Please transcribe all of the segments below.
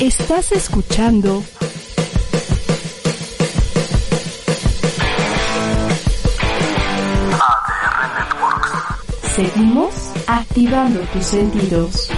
Estás escuchando ADR Networks. Seguimos activando tus sentidos.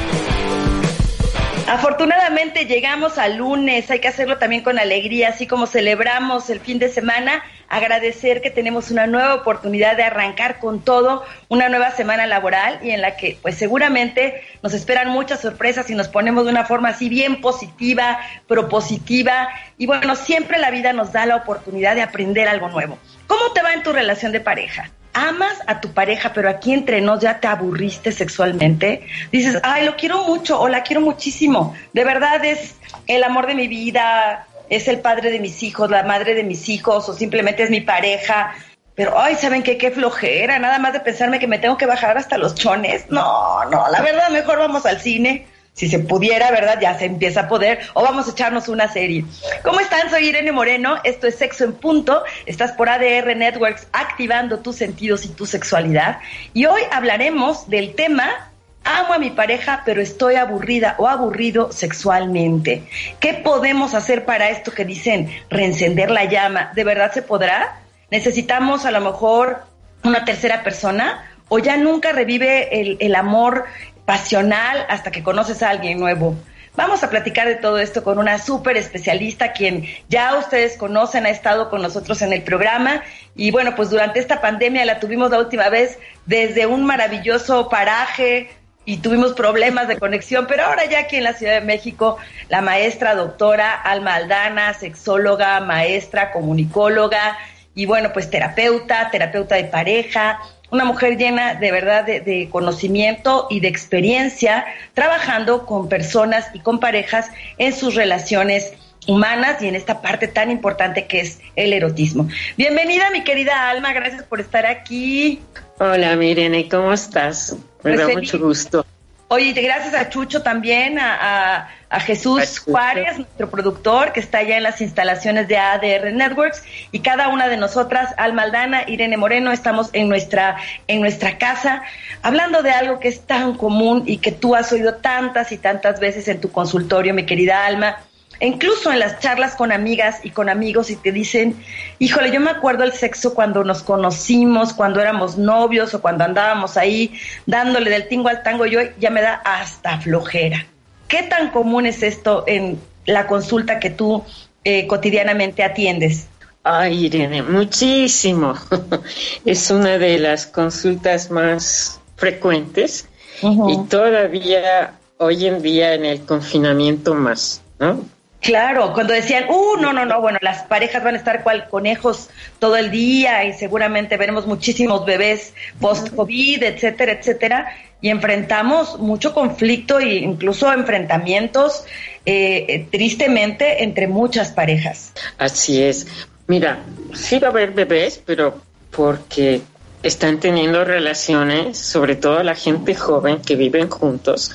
Afortunadamente llegamos al lunes, hay que hacerlo también con alegría, así como celebramos el fin de semana, agradecer que tenemos una nueva oportunidad de arrancar con todo una nueva semana laboral y en la que pues seguramente nos esperan muchas sorpresas y nos ponemos de una forma así bien positiva, propositiva y bueno, siempre la vida nos da la oportunidad de aprender algo nuevo. ¿Cómo te va en tu relación de pareja? amas a tu pareja, pero aquí entre nos ya te aburriste sexualmente, dices, ay, lo quiero mucho o la quiero muchísimo, de verdad es el amor de mi vida, es el padre de mis hijos, la madre de mis hijos, o simplemente es mi pareja. Pero, ay, ¿saben qué? Qué flojera, nada más de pensarme que me tengo que bajar hasta los chones. No, no, la verdad, mejor vamos al cine si se pudiera, ¿verdad? Ya se empieza a poder, o vamos a echarnos una serie. ¿Cómo están? Soy Irene Moreno, esto es Sexo en Punto, estás por ADR Networks activando tus sentidos y tu sexualidad, y hoy hablaremos del tema amo a mi pareja, pero estoy aburrida o aburrido sexualmente. ¿Qué podemos hacer para esto que dicen reencender la llama? ¿De verdad se podrá? ¿Necesitamos a lo mejor una tercera persona? ¿O ya nunca revive el, el amor pasional hasta que conoces a alguien nuevo. Vamos a platicar de todo esto con una súper especialista, quien ya ustedes conocen, ha estado con nosotros en el programa. Y bueno, pues durante esta pandemia la tuvimos la última vez desde un maravilloso paraje y tuvimos problemas de conexión, pero ahora ya aquí en la Ciudad de México, la maestra doctora Alma Aldana, sexóloga, maestra, comunicóloga y bueno, pues terapeuta, terapeuta de pareja, una mujer llena de verdad de, conocimiento y de experiencia trabajando con personas y con parejas en sus relaciones humanas y en esta parte tan importante que es el erotismo. Bienvenida mi querida Alma, gracias por estar aquí. Hola Mirene, ¿cómo estás? Me Pues da feliz. mucho gusto. Oye, gracias a Chucho también, a, a- a Jesús A Chucho. Juárez, nuestro productor, que está allá en las instalaciones de ADR Networks, y cada una de nosotras, Alma Aldana, Irene Moreno, estamos en nuestra, en nuestra casa, hablando de algo que es tan común y que tú has oído tantas y tantas veces en tu consultorio, mi querida Alma, incluso en las charlas con amigas y con amigos y te dicen, híjole, yo me acuerdo el sexo cuando nos conocimos, cuando éramos novios o cuando andábamos ahí dándole del tingo al tango, yo ya me da hasta flojera. ¿Qué tan común es esto en la consulta que tú eh, cotidianamente atiendes? Ay, Irene, muchísimo. es una de las consultas más frecuentes y todavía hoy en día en el confinamiento más, ¿no? Claro, cuando decían, uh, no, no, no, bueno, las parejas van a estar cual conejos todo el día y seguramente veremos muchísimos bebés post-COVID, etcétera, etcétera, y enfrentamos mucho conflicto e incluso enfrentamientos, eh, tristemente, entre muchas parejas. Así es. Mira, sí va a haber bebés, pero porque están teniendo relaciones, sobre todo la gente joven que viven juntos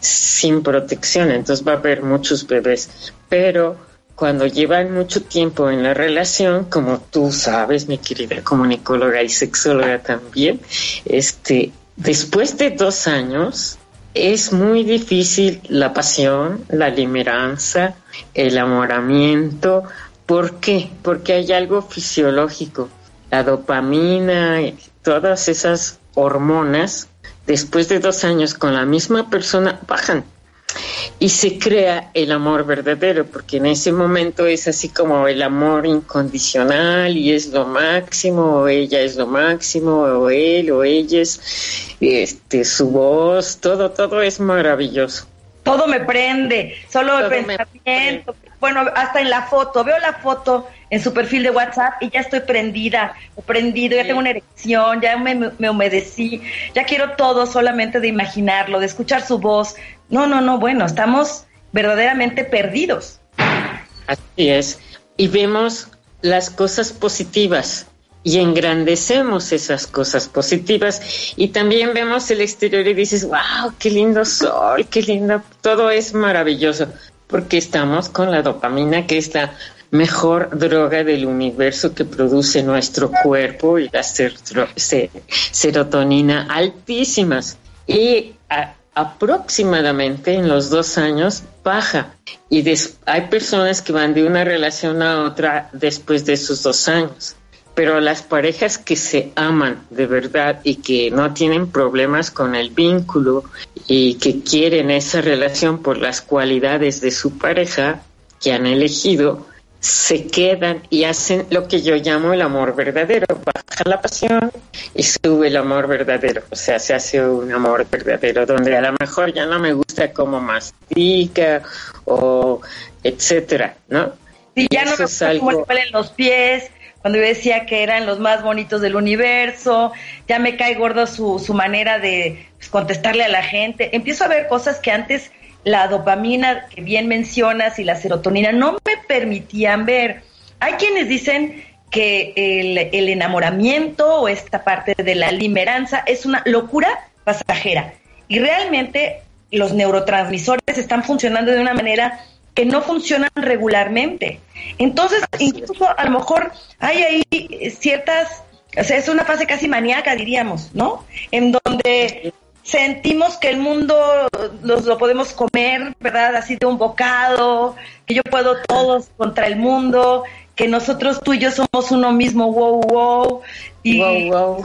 sin protección, entonces va a haber muchos bebés. Pero cuando llevan mucho tiempo en la relación, como tú sabes, mi querida comunicóloga y sexóloga también, este, después de dos años es muy difícil la pasión, la limeranza, el amoramiento. ¿Por qué? Porque hay algo fisiológico. La dopamina, todas esas hormonas, después de dos años con la misma persona, bajan. Y se crea el amor verdadero, porque en ese momento es así como el amor incondicional y es lo máximo, o ella es lo máximo, o él o ella es este, su voz, todo, todo es maravilloso. Todo me prende, solo el Todo pensamiento. Bueno, hasta en la foto, veo la foto en su perfil de WhatsApp y ya estoy prendida o prendido, ya Sí. tengo una erección, ya me, me humedecí, ya quiero todo solamente de imaginarlo, de escuchar su voz. No, no, no, bueno, estamos verdaderamente perdidos. Así es. Y vemos las cosas positivas y engrandecemos esas cosas positivas y también vemos el exterior y dices, wow, qué lindo sol, qué lindo, todo es maravilloso, porque estamos con la dopamina, que es la mejor droga del universo que produce nuestro cuerpo y la serotonina altísimas. Y aproximadamente en los dos años baja. Y hay personas que van de una relación a otra después de esos dos años pero las parejas que se aman de verdad y que no tienen problemas con el vínculo y que quieren esa relación por las cualidades de su pareja que han elegido, se quedan y hacen lo que yo llamo el amor verdadero. Baja la pasión y sube el amor verdadero. O sea, se hace un amor verdadero donde a lo mejor ya no me gusta como mastica o etcétera, ¿no? Y ya no me gusta cómo los pies, cuando yo decía que eran los más bonitos del universo, ya me cae gordo su, su manera de pues, contestarle a la gente. Empiezo a ver cosas que antes la dopamina que bien mencionas y la serotonina no me permitían ver. Hay quienes dicen que el, el enamoramiento o esta parte de la limeranza es una locura pasajera y realmente los neurotransmisores están funcionando de una manera que no funcionan regularmente. Entonces, incluso a lo mejor hay ahí ciertas, o sea, es una fase casi maníaca, diríamos, ¿no? En donde sentimos que el mundo los, lo podemos comer, ¿verdad? Así de un bocado, que yo puedo todos contra el mundo, que nosotros tú y yo somos uno mismo, wow, wow. Y, wow, wow.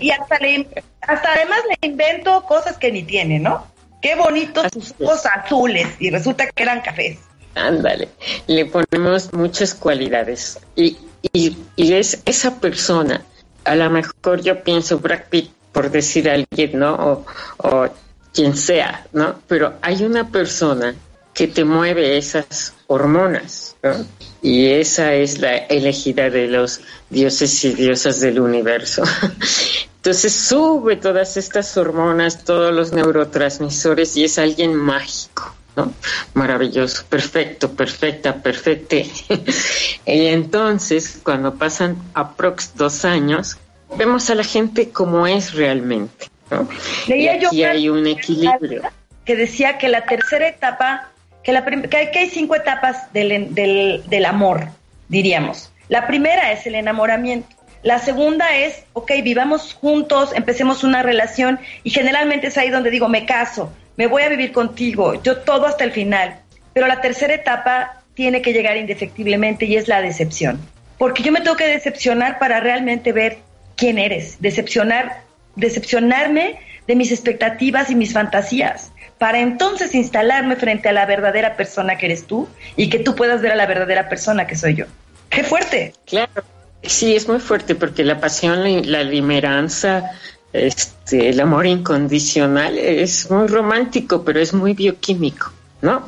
y hasta, le, hasta además le invento cosas que ni tiene, ¿no? Qué bonitos tus ojos azules y resulta que eran cafés. Ándale, le ponemos muchas cualidades y, y, es esa persona, a lo mejor yo pienso Brad Pitt por decir a alguien, ¿no? O, quien sea, ¿no? Pero hay una persona que te mueve esas hormonas, ¿no? Y esa es la elegida de los dioses y diosas del universo. Entonces sube todas estas hormonas, todos los neurotransmisores y es alguien mágico, ¿no? Maravilloso, perfecto, perfecta, perfecte. y entonces, cuando pasan aprox dos años, vemos a la gente como es realmente, ¿no? y aquí hay un equilibrio. Que decía que la tercera etapa, que, la que, hay, cinco etapas del, del, del amor, diríamos. La primera es el enamoramiento. La segunda es, ok, vivamos juntos, empecemos una relación y generalmente es ahí donde digo, me caso, me voy a vivir contigo, yo todo hasta el final. Pero la tercera etapa tiene que llegar indefectiblemente y es la decepción. Porque yo me tengo que decepcionar para realmente ver quién eres, decepcionar, decepcionarme de mis expectativas y mis fantasías, para entonces instalarme frente a la verdadera persona que eres tú y que tú puedas ver a la verdadera persona que soy yo. ¡Qué fuerte! Claro, Sí, es muy fuerte porque la pasión, la limeranza, este, el amor incondicional es muy romántico, pero es muy bioquímico, ¿no?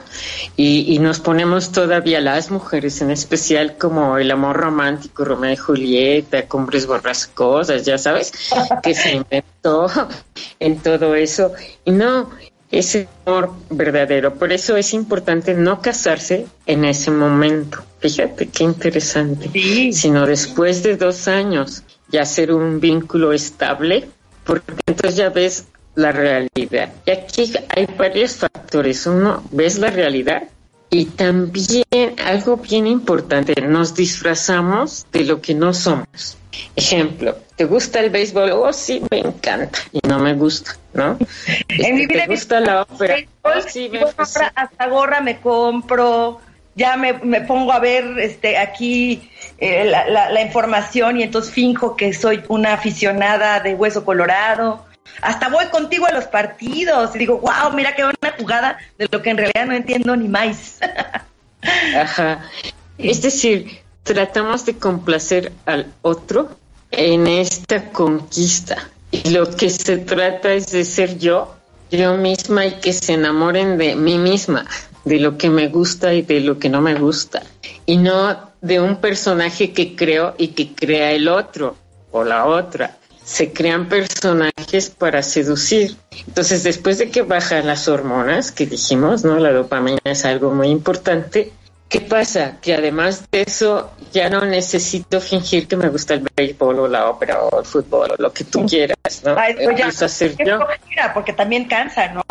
Y, nos ponemos todavía las mujeres, en especial como el amor romántico, Romeo y Julieta, Cumbres Borrascosas, ya sabes, que se inventó en todo eso. Y no, ese amor verdadero. Por eso es importante no casarse en ese momento. Fíjate qué interesante. Sino después de dos años ya hacer un vínculo estable, porque entonces ya ves la realidad. Y aquí hay varios factores. Uno, ves la realidad y también algo bien importante, nos disfrazamos de lo que no somos. Ejemplo, ¿te gusta el béisbol? Oh, sí, me encanta. Y no me gusta, ¿no? en mi este, vida ¿Te gusta la ópera? Oh, sí, me hasta gorra me compro, ya me, me pongo a ver este aquí eh, la, la, la, información y entonces finjo que soy una aficionada de hueso colorado. Hasta voy contigo a los partidos y digo, wow, mira qué buena jugada de lo que en realidad no entiendo ni más. Ajá. Es decir, tratamos de complacer al otro en esta conquista. Y lo que se trata es de ser yo, yo misma y que se enamoren de mí misma, de lo que me gusta y de lo que no me gusta. Y no de un personaje que creo y que crea el otro o la otra se crean personajes para seducir. Entonces, después de que bajan las hormonas, que dijimos, ¿no? La dopamina es algo muy importante, ¿Qué pasa? Que además de eso ya no necesito fingir que me gusta el béisbol o la ópera o el fútbol o lo que tú quieras, ¿no? Ay, pues ya, a hacer yo. porque también cansa, ¿no?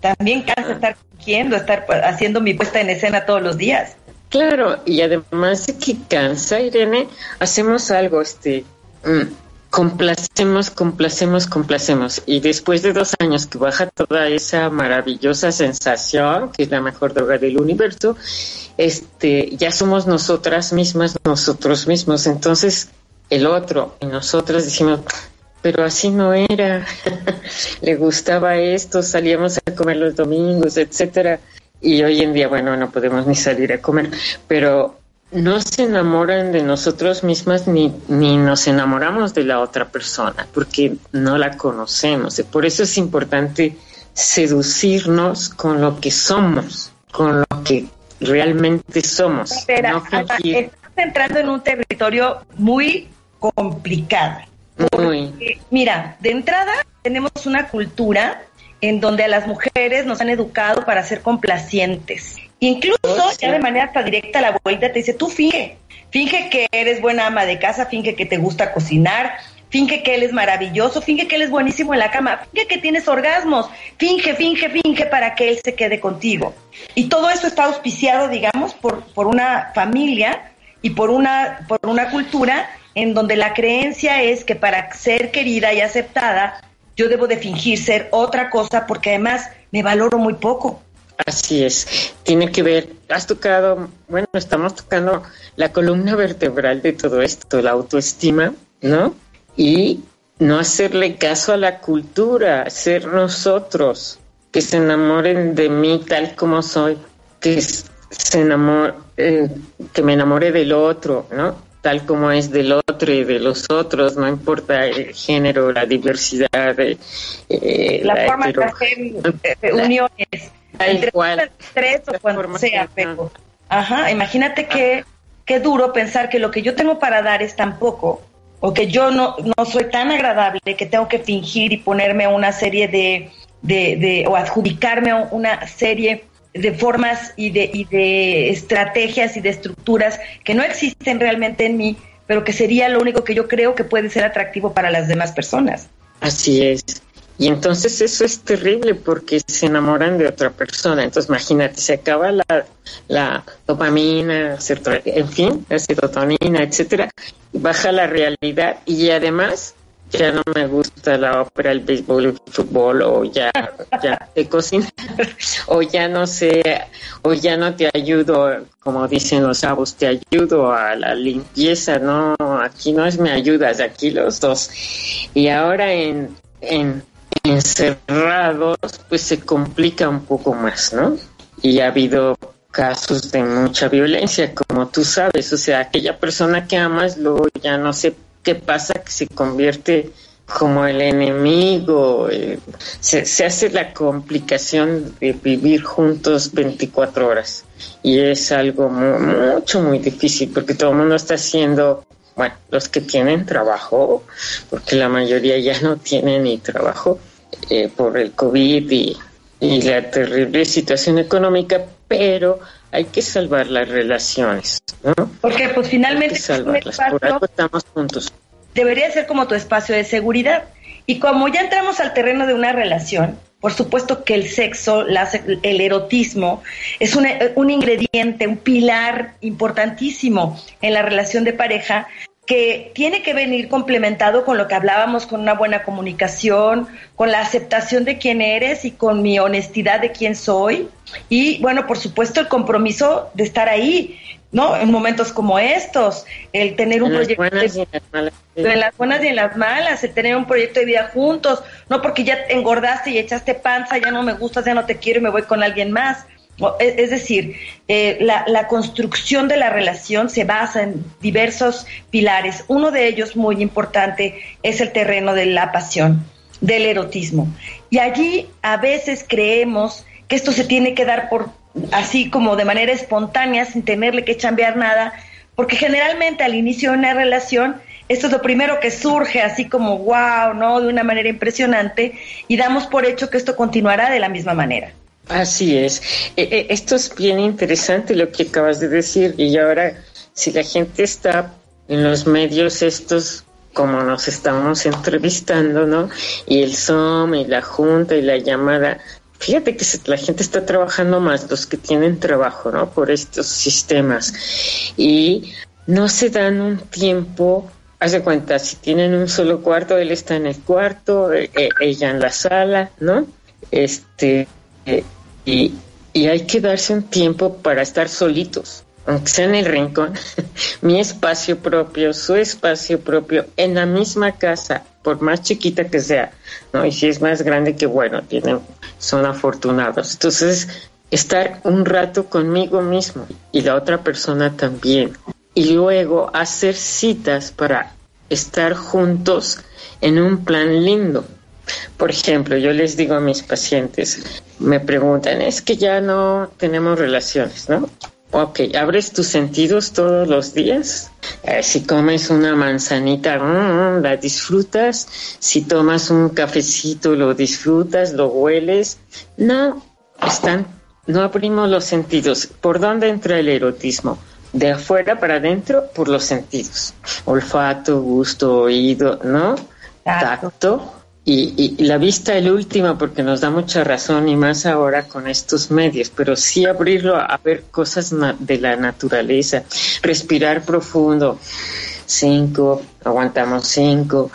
También cansa estar fingiendo, estar pues, haciendo mi puesta en escena todos los días. Claro, y además de que cansa, Irene, hacemos algo, este, mm, complacemos, complacemos, complacemos. Y después de dos años que baja toda esa maravillosa sensación, que es la mejor droga del universo, este, ya somos nosotras mismas, nosotros mismos. Entonces, el otro y nosotras decimos, pero así no era. Le gustaba esto, salíamos a comer los domingos, etcétera. Y hoy en día, bueno, no podemos ni salir a comer, pero no se enamoran de nosotros mismas ni, ni nos enamoramos de la otra persona, porque no la conocemos. Y por eso es importante seducirnos con lo que somos, con lo que realmente somos. Espera, no estás entrando en un territorio muy complicado. Muy. Mira, de entrada tenemos una cultura en donde a las mujeres nos han educado para ser complacientes. Incluso Oh, sí. ya de manera hasta directa la abuelita te dice, tú finge, finge que eres buena ama de casa, finge que te gusta cocinar, finge que él es maravilloso, finge que él es buenísimo en la cama, finge que tienes orgasmos, finge, finge, finge para que él se quede contigo. Y todo eso está auspiciado, digamos, por, por una familia y por una, por una cultura en donde la creencia es que para ser querida y aceptada, yo debo de fingir ser otra cosa porque además me valoro muy poco. Así es, tiene que ver, has tocado, bueno, estamos tocando la columna vertebral de todo esto, la autoestima, ¿no? Y no hacerle caso a la cultura, ser nosotros, que se enamoren de mí tal como soy, que se enamore, eh, que me enamore del otro, ¿no? Tal como es del otro y de los otros, no importa el género, la diversidad, eh, La, forma de hetero- hacer eh, uniones entre igual. tres o cuando sea, pero ajá, imagínate que qué duro pensar que lo que yo tengo para dar es tan poco o que yo no, no soy tan agradable que tengo que fingir y ponerme una serie de, de, de- o adjudicarme una serie de formas y de, y de estrategias y de estructuras que no existen realmente en mí, pero que sería lo único que yo creo que puede ser atractivo para las demás personas. Así es. Y entonces eso es terrible porque se enamoran de otra persona. Entonces imagínate, se acaba la, la dopamina, en fin, la serotonina, etcétera, baja la realidad y además ya no me gusta la ópera, el béisbol, el fútbol, o ya, ya te cocinar, o ya no sé, o ya no te ayudo, como dicen los chavos, te ayudo a la limpieza, no, aquí no es me ayudas, aquí los dos. Y ahora en, en encerrados, pues se complica un poco más, ¿no? Y ha habido casos de mucha violencia, como tú sabes, o sea, aquella persona que amas, luego ya no sé qué pasa, que se convierte como el enemigo, eh, se, se hace la complicación de vivir juntos 24 horas. Y es algo mu- mucho, muy difícil porque todo el mundo está haciendo, bueno, los que tienen trabajo, porque la mayoría ya no tienen ni trabajo eh, por el COVID y la terrible situación económica, pero hay que salvar las relaciones, ¿no? Porque pues Hay finalmente que salvarlas, por algo estamos juntos. debería ser como tu espacio de seguridad. Y como ya entramos al terreno de una relación, por supuesto que el sexo, la el erotismo, es un, un ingrediente, un pilar importantísimo en la relación de pareja que tiene que venir complementado con lo que hablábamos, con una buena comunicación, con la aceptación de quién eres y con mi honestidad de quién soy. Y bueno, por supuesto, el compromiso de estar ahí, ¿no? En momentos como estos, el tener un En proyecto de buenas en las en las buenas y en las malas, el tener un proyecto de vida juntos, no porque ya engordaste y echaste panza, ya no me gustas, ya no te quiero y me voy con alguien más. Es es decir, eh, la, la construcción de la relación se basa en diversos pilares. Uno de ellos, muy importante, es el terreno de la pasión, del erotismo. Y allí a veces creemos que esto se tiene que dar por así como de manera espontánea, sin tenerle que chambear nada, porque generalmente al inicio de una relación, esto es lo primero que surge, así como wow, ¿no? De una manera impresionante, y damos por hecho que esto continuará de la misma manera. Así es. Eh, eh, esto es bien interesante lo que acabas de decir. Y ahora, si la gente está en los medios estos, como nos estamos entrevistando, ¿no? Y el Zoom y la junta y la llamada, fíjate que la gente está trabajando más, los que tienen trabajo, ¿no? Por estos sistemas. Y no se dan un tiempo Hace cuenta, si tienen un solo cuarto, él está en el cuarto, eh, ella en la sala, ¿no? Este, y, hay que darse un tiempo para estar solitos, aunque sea en el rincón, mi espacio propio, su espacio propio, en la misma casa, por más chiquita que sea, ¿no? Y si es más grande, que bueno, tienen, son afortunados. Entonces, estar un rato conmigo mismo y la otra persona también. Y luego hacer citas para estar juntos en un plan lindo. Por ejemplo, yo les digo a mis pacientes, me preguntan, es que ya no tenemos relaciones, ¿no? Ok, abres tus sentidos todos los días. Eh, si comes una manzanita, mm, la disfrutas. Si tomas un cafecito, lo disfrutas, lo hueles. No, están, no abrimos los sentidos. ¿Por dónde entra el erotismo? De afuera para adentro, por los sentidos. Olfato, gusto, oído, ¿no? Tacto y, la vista el último porque nos da mucha razón y más ahora con estos medios, pero sí abrirlo a ver cosas de la naturaleza, respirar profundo, cinco, aguantamos cinco,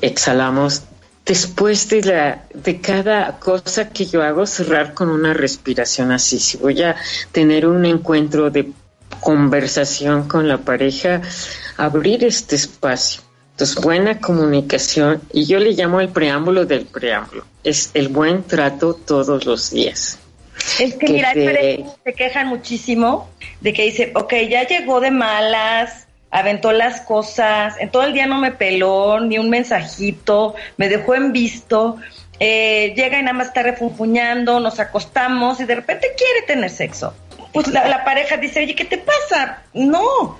exhalamos. Después de, la, de cada cosa que yo hago, cerrar con una respiración así. Si voy a tener un encuentro de conversación con la pareja, abrir este espacio entonces, buena comunicación, y yo le llamo el preámbulo del preámbulo, es el buen trato todos los días. Es que, mira, se quejan muchísimo de que dice, ok, ya llegó de malas, aventó las cosas, en todo el día no me peló, ni un mensajito, me dejó en visto, eh, llega y nada más está refunfuñando, nos acostamos y de repente quiere tener sexo. Pues la, la pareja dice, oye, ¿qué te pasa? No,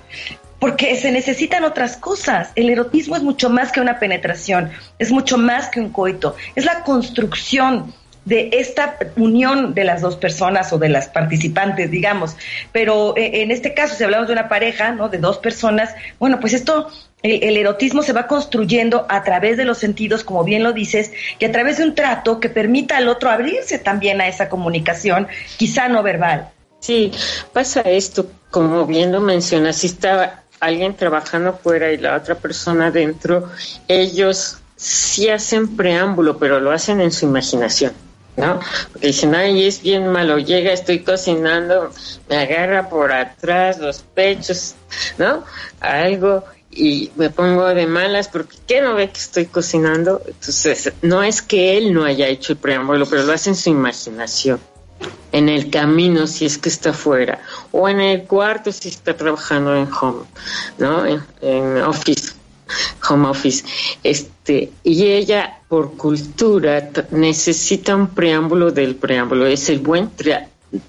porque se necesitan otras cosas. El erotismo es mucho más que una penetración, es mucho más que un coito, es la construcción de esta unión de las dos personas o de las participantes, digamos. Pero eh, en este caso, si hablamos de una pareja, ¿no? De dos personas, bueno, pues esto, el, el, erotismo se va construyendo a través de los sentidos, como bien lo dices, y a través de un trato que permita al otro abrirse también a esa comunicación, quizá no verbal. Sí, pasa esto, como bien lo mencionas, si está alguien trabajando fuera y la otra persona dentro, ellos sí hacen preámbulo, pero lo hacen en su imaginación. ¿no? Porque dicen, ay, es bien malo, llega, estoy cocinando, me agarra por atrás los pechos, ¿no? Algo y me pongo de malas porque ¿qué no ve que estoy cocinando? Entonces, no es que él no haya hecho el preámbulo, pero lo hace en su imaginación en el camino si es que está fuera o en el cuarto si está trabajando en home, ¿no? En, office, home office. Este, y ella por cultura necesita un preámbulo del preámbulo, es el buen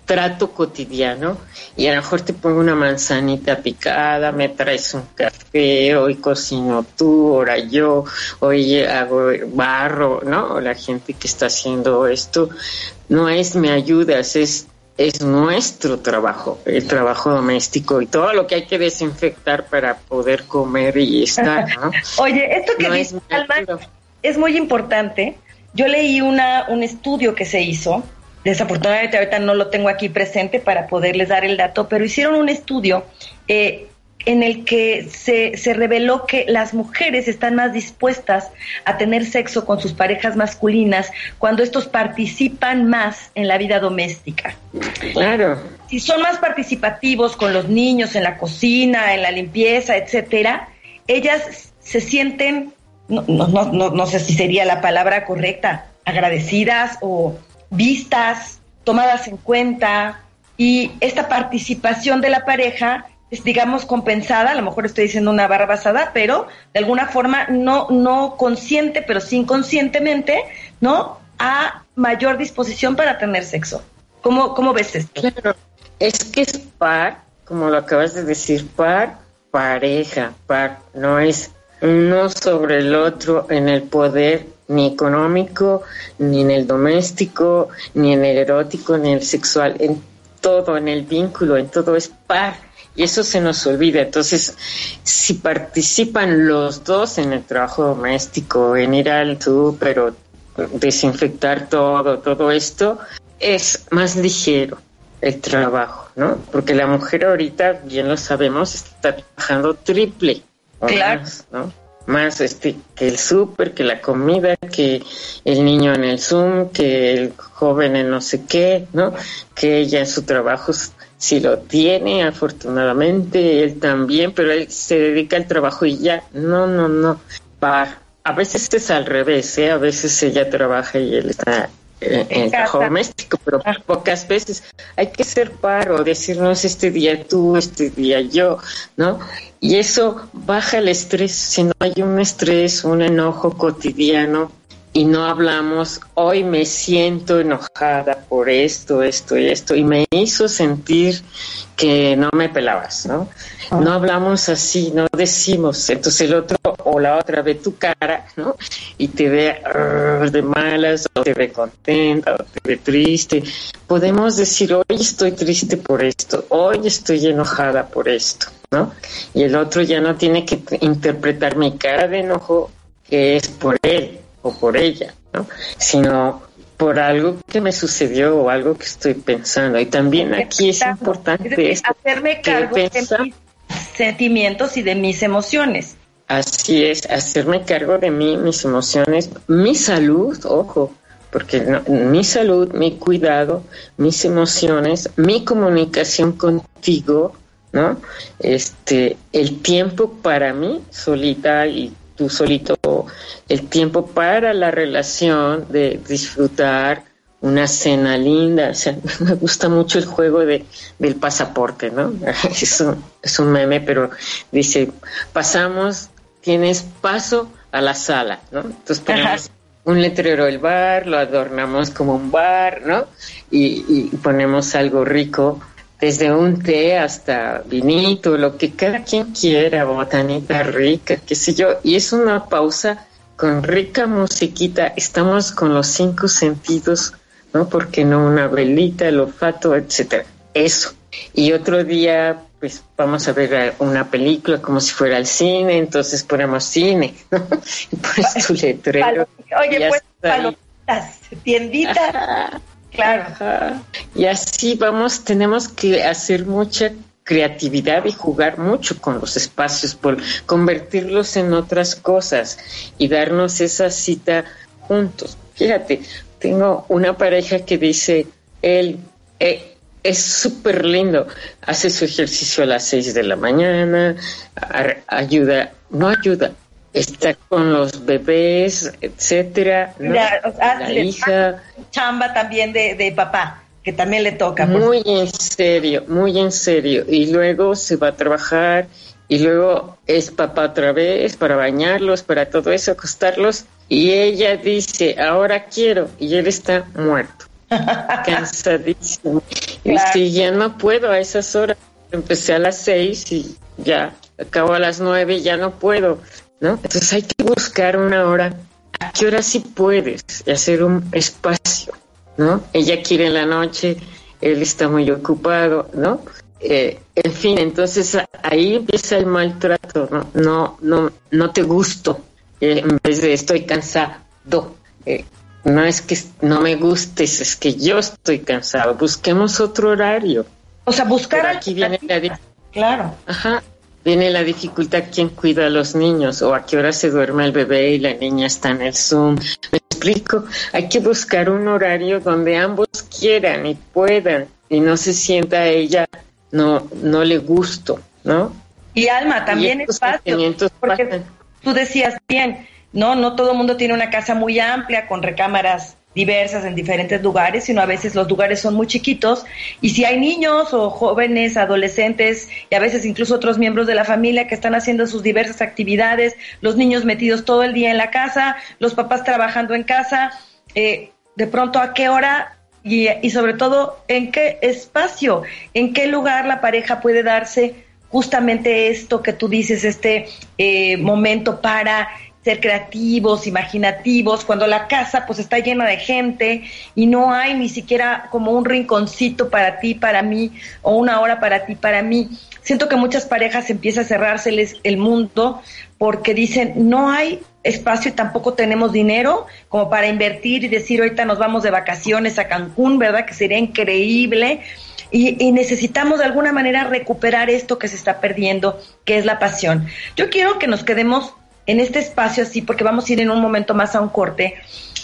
trato cotidiano y a lo mejor te pongo una manzanita picada, me traes un café, hoy cocino tú, ahora yo, hoy hago barro, ¿no? La gente que está haciendo esto no es me ayudas, es es nuestro trabajo, el trabajo doméstico y todo lo que hay que desinfectar para poder comer y estar. ¿no? Oye, esto que dice es, es muy importante. Yo leí una, un estudio que se hizo Desafortunadamente ahorita no lo tengo aquí presente para poderles dar el dato, pero hicieron un estudio eh, en el que se, se, reveló que las mujeres están más dispuestas a tener sexo con sus parejas masculinas cuando estos participan más en la vida doméstica. Claro. Si son más participativos con los niños en la cocina, en la limpieza, etcétera, ellas se sienten, no, no, no, no sé si sería la palabra correcta, agradecidas o vistas, tomadas en cuenta y esta participación de la pareja digamos, compensada, a lo mejor estoy diciendo una barra basada, pero de alguna forma no, no consciente, pero sí inconscientemente, ¿no? A mayor disposición para tener sexo. ¿Cómo, cómo ves esto? Claro, es que es par, como lo acabas de decir, par, pareja, par, no es uno sobre el otro en el poder ni económico, ni en el doméstico, ni en el erótico, ni el sexual, en todo, en el vínculo, en todo es par. Y eso se nos olvida. Entonces, si participan los dos en el trabajo doméstico, en ir al súper o desinfectar todo, todo esto, es más ligero el trabajo, ¿no? Porque la mujer ahorita, bien lo sabemos, está trabajando triple. Claro. Más, ¿no? Más este, que el súper, que la comida, que el niño en el Zoom, que el joven en no sé qué, ¿no? Que ella en su trabajo si lo tiene, afortunadamente, él también, pero él se dedica al trabajo y ya, no, no, no, para. A veces es al revés, ¿eh? A veces ella trabaja y él está en, el trabajo doméstico, pero pocas veces hay que ser paro, decirnos este día tú, este día yo, ¿no? Y eso baja el estrés, si no hay un estrés, un enojo cotidiano y no hablamos, hoy me siento enojada por esto, esto y esto, y me hizo sentir que no me pelabas, ¿no? No hablamos así, no decimos. Entonces el otro o la otra ve tu cara, ¿no? Y te ve de malas, o te ve contenta, o te ve triste. Podemos decir, hoy estoy triste por esto, hoy estoy enojada por esto, ¿no? Y el otro ya no tiene que interpretar mi cara de enojo que es por él o por ella, ¿no? Sino por algo que me sucedió o algo que estoy pensando. Y también aquí es importante es hacerme cargo de mis sentimientos y de mis emociones. Así es, hacerme cargo de mí, mis emociones, mi salud, ojo, porque mi salud, mi cuidado, mis emociones, mi comunicación contigo, ¿no? Este, el tiempo para mí solita y tú solito el tiempo para la relación de disfrutar una cena linda. O sea, me gusta mucho el juego de, del pasaporte, ¿no? Es un, es un meme, pero dice, pasamos, tienes paso a la sala, ¿no? Entonces ponemos un letrero del bar, lo adornamos como un bar, ¿no? Y, y ponemos algo rico desde un té hasta vinito, lo que cada quien quiera, botanita rica, qué sé yo, y es una pausa con rica musiquita, estamos con los cinco sentidos, ¿no? Porque no una velita, el olfato, etcétera. Eso. Y otro día, pues vamos a ver una película como si fuera al cine, entonces ponemos cine, ¿no? Y pones tu letrero. Oye, pues palomitas, tiendita. Claro. Y así vamos, tenemos que hacer mucha creatividad y jugar mucho con los espacios, por convertirlos en otras cosas y darnos esa cita juntos. Fíjate, tengo una pareja que dice, él eh, es súper lindo, hace su ejercicio a las seis de la mañana, ayuda, no ayuda, está con los bebés, etcétera, la, hija. Chamba también de, de, papá, que también le toca. Muy en serio, muy en serio. Y luego se va a trabajar y luego es papá otra vez para bañarlos, para todo eso, acostarlos. Y ella dice, ahora quiero, y él está muerto, cansadísimo. Y dice, ya no puedo a esas horas. Empecé a las seis y ya acabo a las nueve y ya no puedo. ¿no? Entonces hay que buscar una hora. ¿A qué hora sí puedes hacer un espacio, ¿no? Ella quiere en la noche, él está muy ocupado, ¿no? Eh, en fin, entonces ahí empieza el maltrato, ¿no? No, no, no te gusto, eh, en vez de estoy cansado. Eh, no es que no me gustes, es que yo estoy cansado. Busquemos otro horario. O sea, buscar aquí viene la Claro. Ajá viene la dificultad quién cuida a los niños o a qué hora se duerme el bebé y la niña está en el Zoom. Me explico, hay que buscar un horario donde ambos quieran y puedan y no se sienta a ella no no le gusto, ¿no? Y Alma, también espacio, porque tú decías bien, no no todo el mundo tiene una casa muy amplia con recámaras diversas en diferentes lugares, sino a veces los lugares son muy chiquitos y si hay niños o jóvenes, adolescentes y a veces incluso otros miembros de la familia que están haciendo sus diversas actividades, los niños metidos todo el día en la casa, los papás trabajando en casa, eh, de pronto a qué hora y, y sobre todo en qué espacio, en qué lugar la pareja puede darse justamente esto que tú dices, este eh, momento para ser creativos, imaginativos, cuando la casa pues está llena de gente y no hay ni siquiera como un rinconcito para ti, para mí, o una hora para ti, para mí. Siento que muchas parejas empieza a cerrárseles el mundo porque dicen, no hay espacio y tampoco tenemos dinero como para invertir y decir, ahorita nos vamos de vacaciones a Cancún, ¿verdad? Que sería increíble. Y, y, necesitamos de alguna manera recuperar esto que se está perdiendo, que es la pasión. Yo quiero que nos quedemos en este espacio así, porque vamos a ir en un momento más a un corte,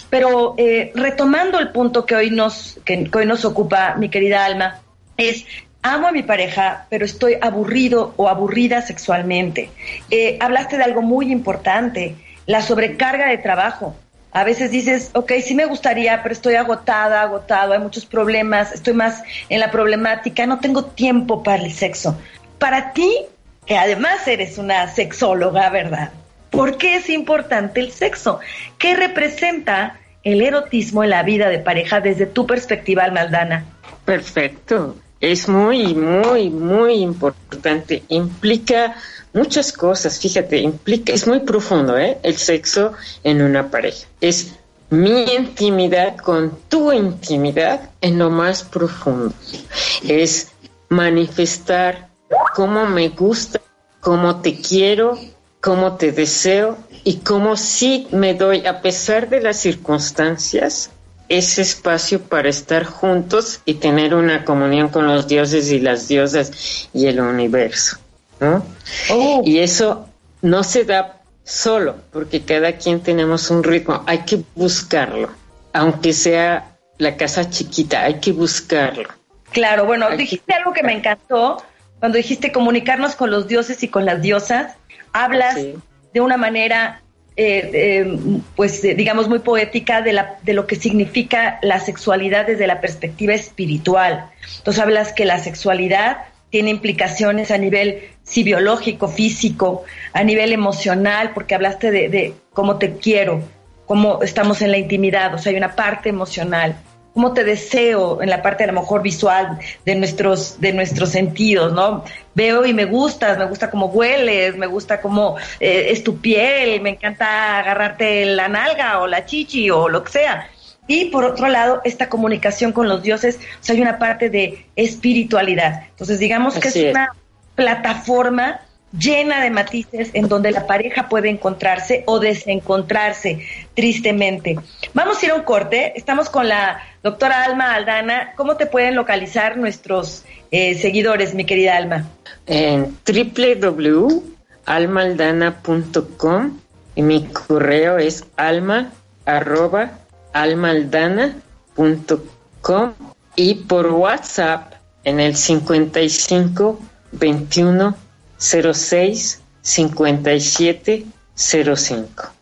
pero eh, retomando el punto que hoy nos, que, hoy nos ocupa, mi querida Alma, es amo a mi pareja, pero estoy aburrido o aburrida sexualmente. Eh, hablaste de algo muy importante, la sobrecarga de trabajo. A veces dices, ok, sí me gustaría, pero estoy agotada, agotado, hay muchos problemas, estoy más en la problemática, no tengo tiempo para el sexo. Para ti, que además eres una sexóloga, ¿verdad? ¿Por qué es importante el sexo? ¿Qué representa el erotismo en la vida de pareja desde tu perspectiva, Almaldana? Perfecto. Es muy, muy, muy importante. Implica muchas cosas, fíjate, implica, es muy profundo, ¿eh? El sexo en una pareja. Es mi intimidad con tu intimidad en lo más profundo. Es manifestar cómo me gusta, cómo te quiero, cómo te deseo y cómo sí me doy, a pesar de las circunstancias, ese espacio para estar juntos y tener una comunión con los dioses y las diosas y el universo. ¿no? Oh. Y eso no se da solo, porque cada quien tenemos un ritmo, hay que buscarlo, aunque sea la casa chiquita, hay que buscarlo. Claro, bueno, dijiste algo que me encantó, cuando dijiste comunicarnos con los dioses y con las diosas, hablas de una manera, eh, pues digamos, muy poética de, la, de lo que significa la sexualidad desde la perspectiva espiritual. Entonces hablas que la sexualidad tiene implicaciones a nivel sí, biológico, físico, a nivel emocional, porque hablaste de, de cómo te quiero, cómo estamos en la intimidad, o sea, hay una parte emocional cómo te deseo en la parte a lo mejor visual de nuestros, de nuestros sentidos, ¿no? Veo y me gustas, me gusta cómo hueles, me gusta cómo eh, es tu piel, me encanta agarrarte la nalga o la chichi o lo que sea. Y por otro lado, esta comunicación con los dioses, o sea, hay una parte de espiritualidad. Entonces, digamos que es una plataforma llena de matices en donde la pareja puede encontrarse o desencontrarse tristemente. Vamos a ir a un corte. Estamos con la doctora Alma Aldana. ¿Cómo te pueden localizar nuestros eh, seguidores, mi querida Alma? En www.almaaldana.com y mi correo es alma arroba almaaldana.com y por WhatsApp en el 55 21 06 57 05.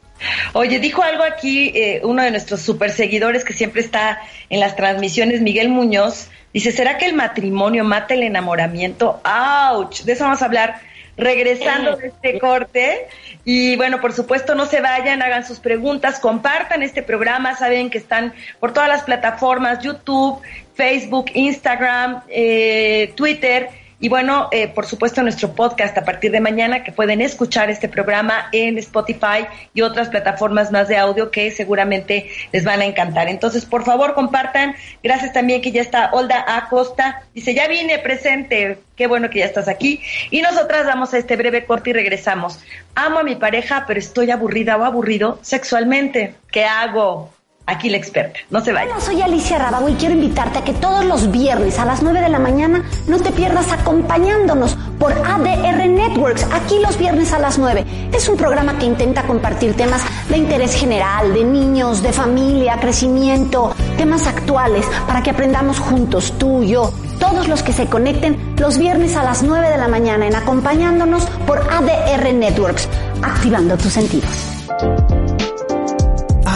Oye, dijo algo aquí eh, uno de nuestros super seguidores que siempre está en las transmisiones, Miguel Muñoz. Dice, ¿será que el matrimonio mata el enamoramiento? ¡Auch! De eso vamos a hablar regresando de este corte. Y bueno, por supuesto, no se vayan, hagan sus preguntas, compartan este programa. Saben que están por todas las plataformas, YouTube, Facebook, Instagram, eh, Twitter y bueno, eh, por supuesto, nuestro podcast a partir de mañana que pueden escuchar este programa en Spotify y otras plataformas más de audio que seguramente les van a encantar. Entonces, por favor, compartan. Gracias también que ya está Olda Acosta. Dice, ya vine presente. Qué bueno que ya estás aquí. Y nosotras damos a este breve corte y regresamos. Amo a mi pareja, pero estoy aburrida o aburrido sexualmente. ¿Qué hago? Aquí la experta. No se vaya. Hola, soy Alicia Rábago y quiero invitarte a que todos los viernes a las 9 de la mañana no te pierdas acompañándonos por ADR Networks, aquí los viernes a las 9. Es un programa que intenta compartir temas de interés general, de niños, de familia, crecimiento, temas actuales, para que aprendamos juntos, tú, yo, todos los que se conecten los viernes a las 9 de la mañana en acompañándonos por ADR Networks, activando tus sentidos.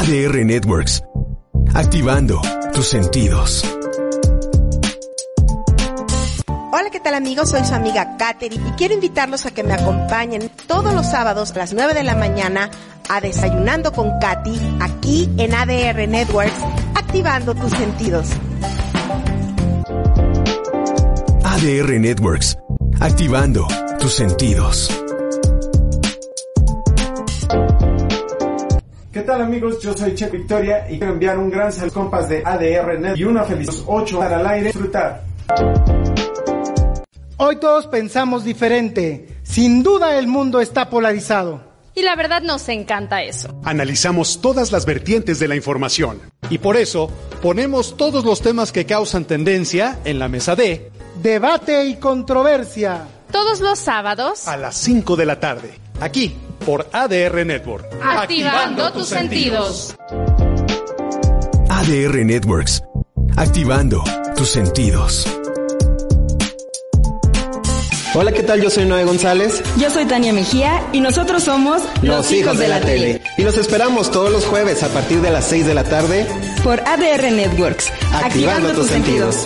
ADR Networks, activando tus sentidos. Hola, ¿qué tal amigos? Soy su amiga Katherine y quiero invitarlos a que me acompañen todos los sábados a las 9 de la mañana a Desayunando con Katy aquí en ADR Networks, activando tus sentidos. ADR Networks, activando tus sentidos. ¿Qué tal amigos? Yo soy Che Victoria y quiero enviar un gran saludo compas de ADR Net y una feliz 8 al aire disfrutar. Hoy todos pensamos diferente. Sin duda el mundo está polarizado. Y la verdad nos encanta eso. Analizamos todas las vertientes de la información. Y por eso ponemos todos los temas que causan tendencia en la mesa de Debate y controversia. Todos los sábados a las 5 de la tarde. Aquí por ADR Network. Activando, Activando tus sentidos. ADR Networks. Activando tus sentidos. Hola, ¿qué tal? Yo soy Noé González. Yo soy Tania Mejía y nosotros somos Los, Hijos, de, la, tele. Y los esperamos todos los jueves a partir de las 6 de la tarde por ADR Networks. Activando, tus, sentidos.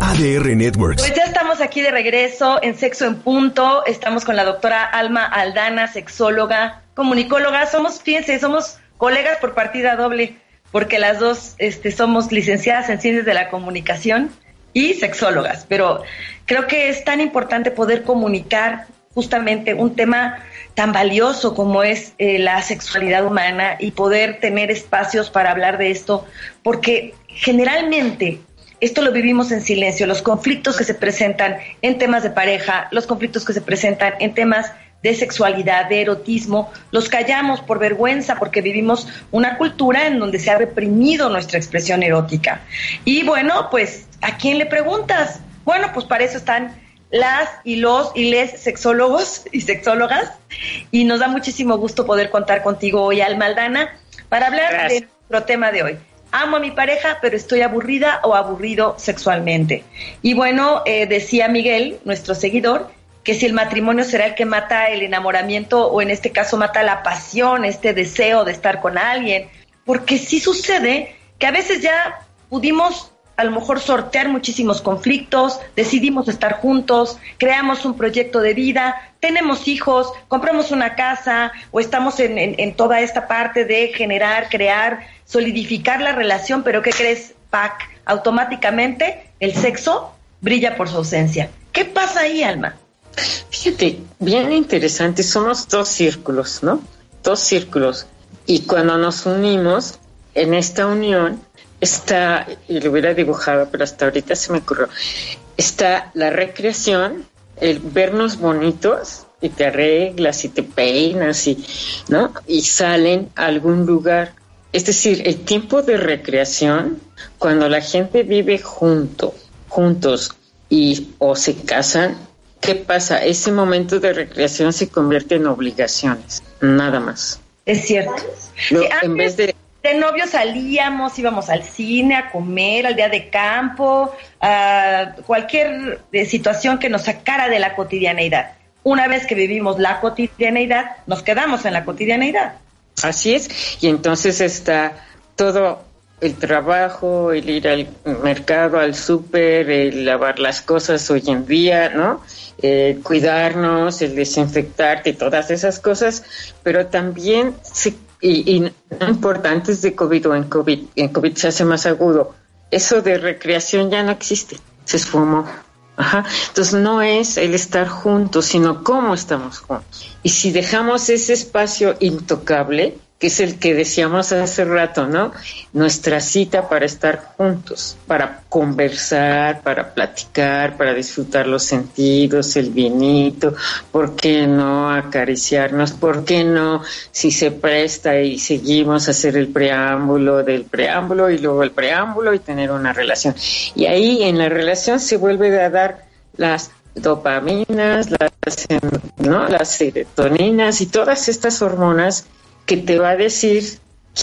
ADR Networks. Pues ya aquí de regreso en Sexo en Punto. Estamos con la doctora Alma Aldana, sexóloga, comunicóloga. Somos, fíjense, somos colegas por partida doble, porque las dos este, somos licenciadas en Ciencias de la Comunicación y sexólogas, pero creo que es tan importante poder comunicar justamente un tema tan valioso como es eh, la sexualidad humana y poder tener espacios para hablar de esto, porque generalmente esto lo vivimos en silencio, los conflictos que se presentan en temas de pareja, los conflictos que se presentan en temas de sexualidad, de erotismo, los callamos por vergüenza porque vivimos una cultura en donde se ha reprimido nuestra expresión erótica. Y bueno, pues, ¿a quién le preguntas? Bueno, pues para eso están las y los y les sexólogos y sexólogas y nos da muchísimo gusto poder contar contigo hoy, Alma Aldana, para hablar de nuestro tema de hoy. Amo a mi pareja, pero estoy aburrida o aburrido sexualmente. Y bueno, eh, decía Miguel, nuestro seguidor, que si el matrimonio será el que mata el enamoramiento o en este caso mata la pasión, este deseo de estar con alguien, porque sí sucede que a veces ya pudimos a lo mejor sortear muchísimos conflictos, decidimos estar juntos, creamos un proyecto de vida, tenemos hijos, compramos una casa o estamos en, toda esta parte de generar, crear, solidificar la relación, pero ¿qué crees, Pac? Automáticamente el sexo brilla por su ausencia. ¿Qué pasa ahí, Alma? Fíjate, bien interesante, somos dos círculos, ¿no? Dos círculos. Y cuando nos unimos, en esta unión está, y lo hubiera dibujado, pero hasta ahorita se me ocurrió, está la recreación, el vernos bonitos, y te arreglas y te peinas y, ¿no? Y salen a algún lugar. Es decir, el tiempo de recreación, cuando la gente vive junto, juntos y o se casan, ¿qué pasa? Ese momento de recreación se convierte en obligaciones, nada más. Es cierto. en vez de de novio salíamos, íbamos al cine, a comer, al día de campo, a cualquier eh, situación que nos sacara de la cotidianeidad. Una vez que vivimos la cotidianeidad, nos quedamos en la cotidianeidad. Así es, y entonces está todo el trabajo, el ir al mercado, al súper, el lavar las cosas hoy en día, ¿no? Eh, cuidarnos, el desinfectarte, todas esas cosas, pero también y, no importa antes de COVID o en COVID, en COVID se hace más agudo, eso de recreación ya no existe, se esfumó. Ajá. Entonces no es el estar juntos, sino cómo estamos juntos. Y si dejamos ese espacio intocable, que es el que decíamos hace rato, ¿no? Nuestra cita para estar juntos, para conversar, para platicar, para disfrutar los sentidos, el vinito, ¿por qué no acariciarnos? ¿Por qué no, si se presta y seguimos a hacer el preámbulo del preámbulo y luego el preámbulo y tener una relación? Y ahí en la relación se vuelve a dar las dopaminas, las, ¿no? las serotoninas y todas estas hormonas que te va a decir,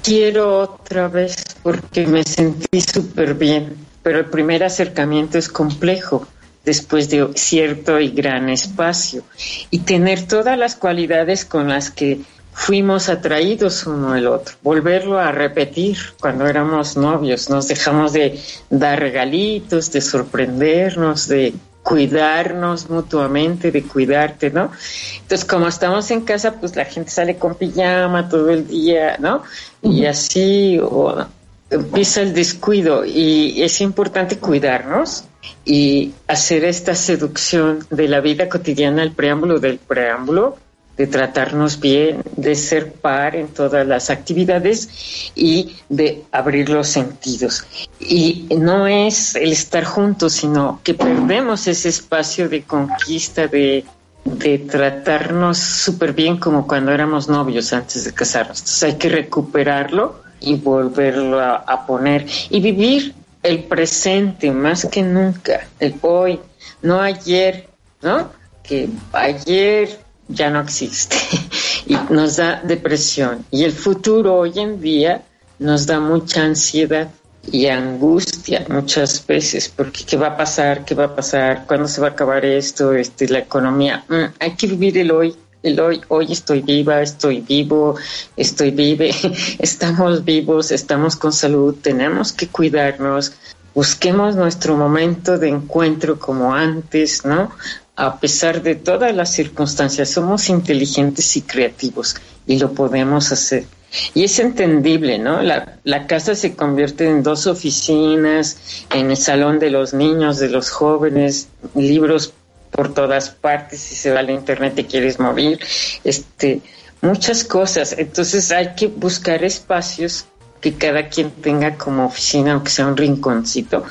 quiero otra vez porque me sentí súper bien, pero el primer acercamiento es complejo después de cierto y gran espacio. Y tener todas las cualidades con las que fuimos atraídos uno al otro, volverlo a repetir cuando éramos novios, nos dejamos de dar regalitos, de sorprendernos, de cuidarnos mutuamente, de cuidarte, ¿no? Entonces, como estamos en casa, pues la gente sale con pijama todo el día, ¿no? Y así o, empieza el descuido y es importante cuidarnos y hacer esta seducción de la vida cotidiana, el preámbulo del preámbulo, de tratarnos bien, de ser par en todas las actividades y de abrir los sentidos. Y no es el estar juntos, sino que perdemos ese espacio de conquista, de, de tratarnos súper bien como cuando éramos novios antes de casarnos. Entonces hay que recuperarlo y volverlo a, a poner y vivir el presente más que nunca, el hoy, no ayer, ¿no? Que ayer ya no existe y nos da depresión. Y el futuro hoy en día nos da mucha ansiedad y angustia muchas veces, porque qué va a pasar, qué va a pasar, cuándo se va a acabar esto, este, la economía. Mm, hay que vivir el hoy, el hoy, hoy estoy viva, estoy vivo, estoy vive, estamos vivos, estamos con salud, tenemos que cuidarnos, busquemos nuestro momento de encuentro como antes, ¿no? A pesar de todas las circunstancias, somos inteligentes y creativos y lo podemos hacer. Y es entendible, ¿no? La, casa se convierte en dos oficinas, en el salón de los niños, de los jóvenes, libros por todas partes, si se va al internet te quieres morir, este, muchas cosas. Entonces hay que buscar espacios que cada quien tenga como oficina, aunque sea un rinconcito,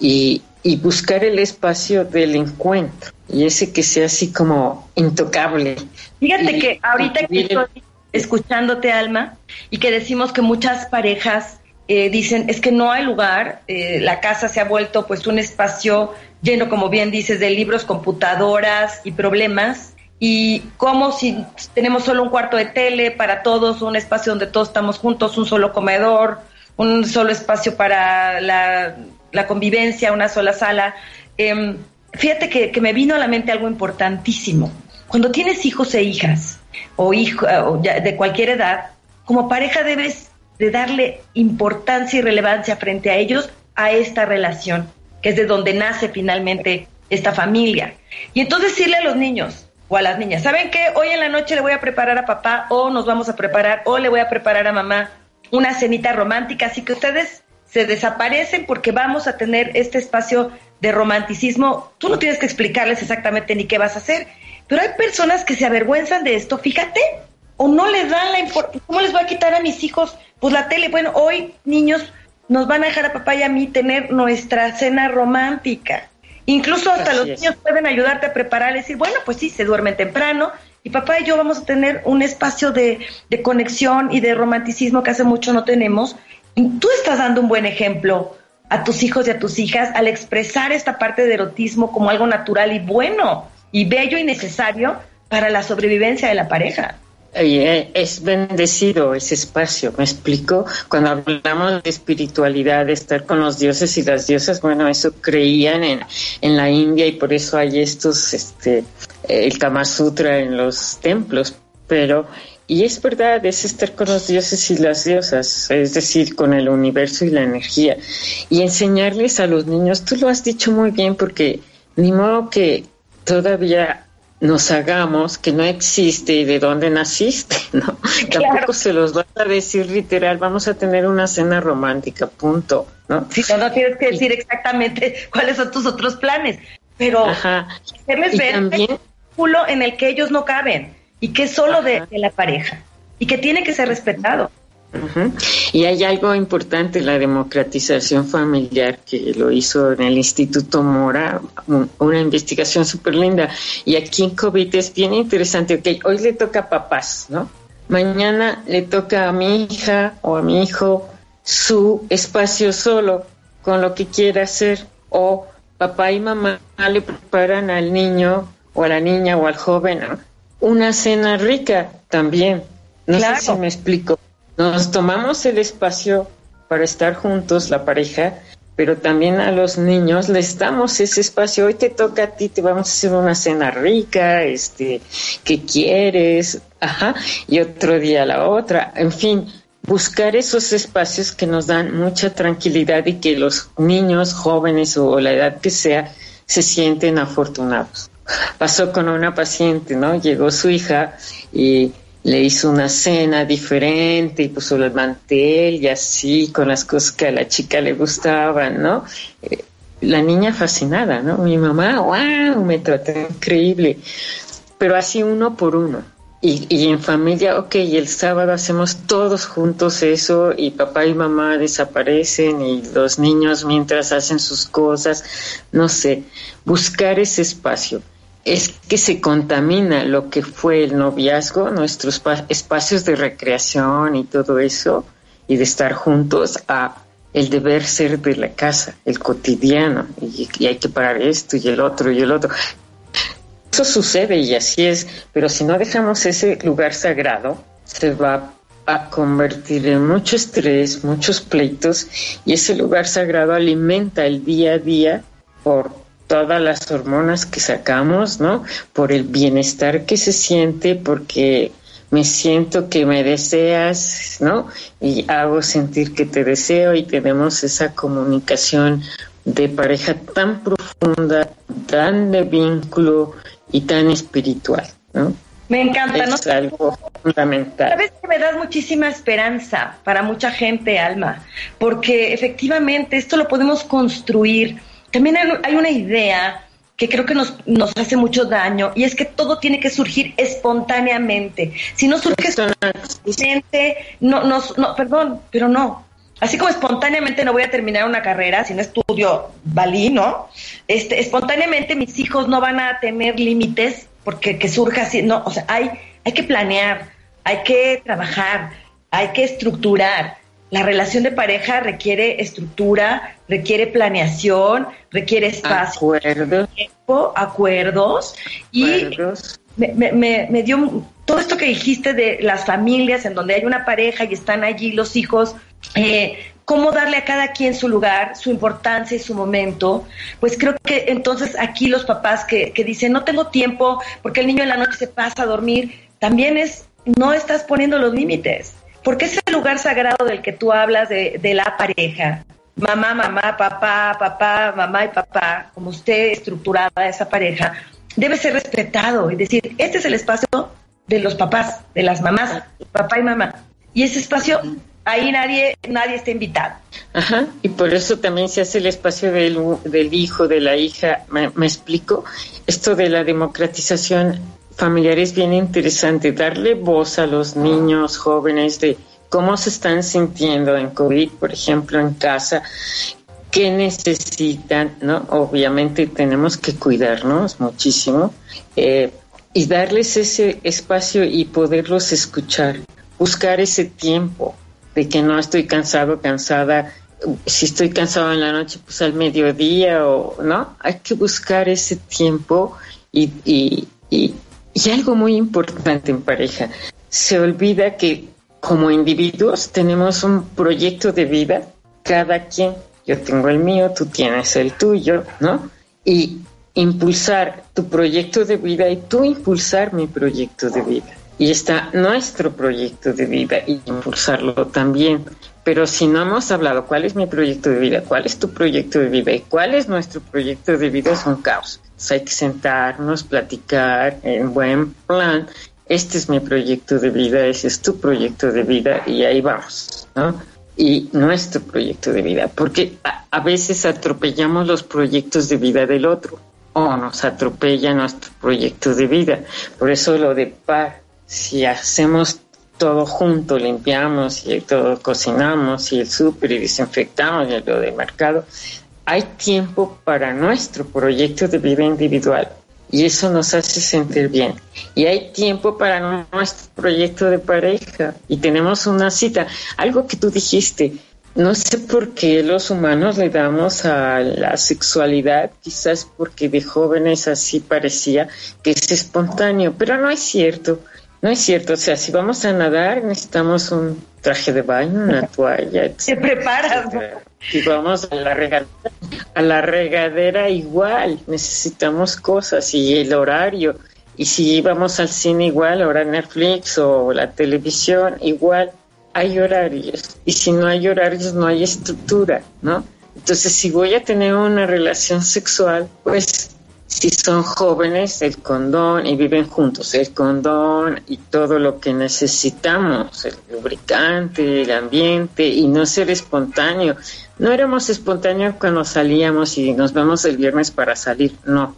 y, y buscar el espacio del encuentro y ese que sea así como intocable. Fíjate que ahorita que estoy escuchándote, Alma, y que decimos que muchas parejas eh, dicen es que no hay lugar, eh, la casa se ha vuelto pues un espacio lleno, como bien dices, de libros, computadoras y problemas, y como si tenemos solo un cuarto de tele para todos, un espacio donde todos estamos juntos, un solo comedor, un solo espacio para la, la convivencia, una sola sala. Eh, fíjate que, que, me vino a la mente algo importantísimo. Cuando tienes hijos e hijas, o, hijo, o ya, de cualquier edad, como pareja debes de darle importancia y relevancia frente a ellos a esta relación, que es de donde nace finalmente esta familia. Y entonces decirle a los niños o a las niñas, ¿saben qué? Hoy en la noche le voy a preparar a papá o nos vamos a preparar o le voy a preparar a mamá una cenita romántica, así que ustedes se desaparecen porque vamos a tener este espacio de romanticismo. Tú no tienes que explicarles exactamente ni qué vas a hacer, pero hay personas que se avergüenzan de esto, fíjate, o no les dan la importancia. ¿Cómo les voy a quitar a mis hijos? Pues la tele. Bueno, hoy, niños, nos van a dejar a papá y a mí tener nuestra cena romántica. Incluso hasta Así los es. niños pueden ayudarte a preparar y decir, bueno, pues sí, se duermen temprano y papá y yo vamos a tener un espacio de, de conexión y de romanticismo que hace mucho no tenemos tú estás dando un buen ejemplo a tus hijos y a tus hijas al expresar esta parte de erotismo como algo natural y bueno y bello y necesario para la sobrevivencia de la pareja. Es bendecido ese espacio, me explico. Cuando hablamos de espiritualidad, de estar con los dioses y las diosas, bueno, eso creían en, en la India y por eso hay estos, este, el Kama Sutra en los templos, pero y es verdad, es estar con los dioses y las diosas, es decir, con el universo y la energía. Y enseñarles a los niños, tú lo has dicho muy bien, porque ni modo que todavía nos hagamos que no existe y de dónde naciste, ¿no? Claro. Tampoco se los vas a decir literal, vamos a tener una cena romántica, punto, ¿no? Sí, no, no tienes que decir exactamente cuáles son tus otros planes, pero Ajá. hacerles Y ver también- en el que ellos no caben y que es solo de, de la pareja y que tiene que ser respetado. Y hay algo importante, la democratización familiar, que lo hizo en el Instituto Mora, un- una investigación súper linda. Y aquí en COVID es bien interesante, ok, hoy le toca a papás, ¿no? Mañana le toca a mi hija o a mi hijo su espacio solo, con lo que quiera hacer, o papá y mamá le preparan al niño o a la niña o al joven ¿no? Una cena rica también. No Claro. sé si me explico. Nos tomamos el espacio para estar juntos, la pareja, pero también a los niños les damos ese espacio. Hoy te toca a ti, te vamos a hacer una cena rica, este, ¿qué quieres? Ajá, y otro día la otra. En fin, buscar esos espacios que nos dan mucha tranquilidad y que los niños, jóvenes o la edad que sea, se sienten afortunados. Pasó con una paciente, ¿no? Llegó su hija y le hizo una cena diferente y puso el mantel y así, con las cosas que a la chica le gustaban, ¿no? Eh, La niña fascinada, ¿no? Mi mamá, wow, me trató increíble. Pero así uno por uno. y, y, en familia, ok, el sábado hacemos todos juntos eso y papá y mamá desaparecen y los niños mientras hacen sus cosas, no sé, buscar ese espacio. Es que se contamina lo que fue el noviazgo, nuestros espacios de recreación y todo eso, y de estar juntos a el deber ser de la casa, el cotidiano, y, hay que parar esto y el otro y el otro. Eso sucede y así es, pero si no dejamos ese lugar sagrado, se va a convertir en mucho estrés, muchos pleitos, y ese lugar sagrado alimenta el día a día por todas las hormonas que sacamos, ¿no? Por el bienestar que se siente, porque me siento que me deseas, ¿no? Y hago sentir que te deseo y tenemos esa comunicación de pareja tan profunda, tan de vínculo y tan espiritual, ¿no? Me encanta, es algo fundamental. Sabes que me das muchísima esperanza para mucha gente, Alma, porque efectivamente esto lo podemos construir. También hay una idea que creo que nos, nos hace mucho daño y es que todo tiene que surgir espontáneamente. Si no surge espontáneamente, no, no, no, perdón, pero no. Así como espontáneamente no voy a terminar una carrera si no estudio balí, ¿no? Este, espontáneamente mis hijos no van a tener límites porque que surja así, no, o sea, hay, hay que planear, hay que trabajar, hay que estructurar. La relación de pareja requiere estructura, requiere planeación, requiere espacio, acuerdos, tiempo, acuerdos, y me, me, me dio todo esto que dijiste de las familias en donde hay una pareja y están allí los hijos, eh, cómo darle a cada quien su lugar, su importancia y su momento, pues creo que entonces aquí los papás que, que dicen no tengo tiempo porque el niño en la noche se pasa a dormir, también es no estás poniendo los límites. Porque ese lugar sagrado del que tú hablas de, la pareja, mamá, mamá, papá, papá, mamá y papá, como usted estructurada esa pareja, debe ser respetado y decir, este es el espacio de los papás, de las mamás, papá y mamá. Y ese espacio, ahí nadie, nadie está invitado. Ajá, y por eso también se hace el espacio del, del hijo, de la hija. ¿Me, ¿Me, explico? Esto de la democratización familiar es bien interesante, darle voz a los niños, jóvenes, de cómo se están sintiendo en COVID, por ejemplo, en casa, qué necesitan, ¿no? Obviamente tenemos que cuidarnos muchísimo. Eh, y darles ese espacio y poderlos escuchar, buscar ese tiempo de que no estoy cansado, cansada, si estoy cansado en la noche, pues al mediodía o no, hay que buscar ese tiempo y, y, y, y algo muy importante en pareja, se olvida que como individuos tenemos un proyecto de vida, cada quien, yo tengo el mío, tú tienes el tuyo, ¿no? Y impulsar tu proyecto de vida y tú impulsar mi proyecto de vida. Y está nuestro proyecto de vida y impulsarlo también. Pero si no hemos hablado cuál es mi proyecto de vida, cuál es tu proyecto de vida y cuál es nuestro proyecto de vida, es un caos. Entonces hay que sentarnos, platicar en buen plan. Este es mi proyecto de vida, ese es tu proyecto de vida y ahí vamos, ¿no? y nuestro proyecto de vida, porque a, a, veces atropellamos los proyectos de vida del otro o nos atropella nuestro proyecto de vida. Por eso lo de par, si hacemos todo junto, limpiamos y todo cocinamos y el súper y desinfectamos y lo de mercado, hay tiempo para nuestro proyecto de vida individual y eso nos hace sentir bien. Y hay tiempo para nuestro proyecto de pareja y tenemos una cita. Algo que tú dijiste, no sé por qué los humanos le damos a la sexualidad, quizás porque de jóvenes así parecía que es espontáneo, pero no es cierto. No es cierto, o sea, si vamos a nadar necesitamos un traje de baño, una toalla. Se preparas. Si vamos a la, regadera, a la regadera igual, necesitamos cosas y el horario. Y si vamos al cine igual, ahora Netflix o la televisión igual, hay horarios. Y si no hay horarios, no hay estructura, ¿no? Entonces, si voy a tener una relación sexual, pues si son jóvenes, el condón y viven juntos, el condón y todo lo que necesitamos, el lubricante, el ambiente y no ser espontáneo. No éramos espontáneos cuando salíamos y nos vemos el viernes para salir, no.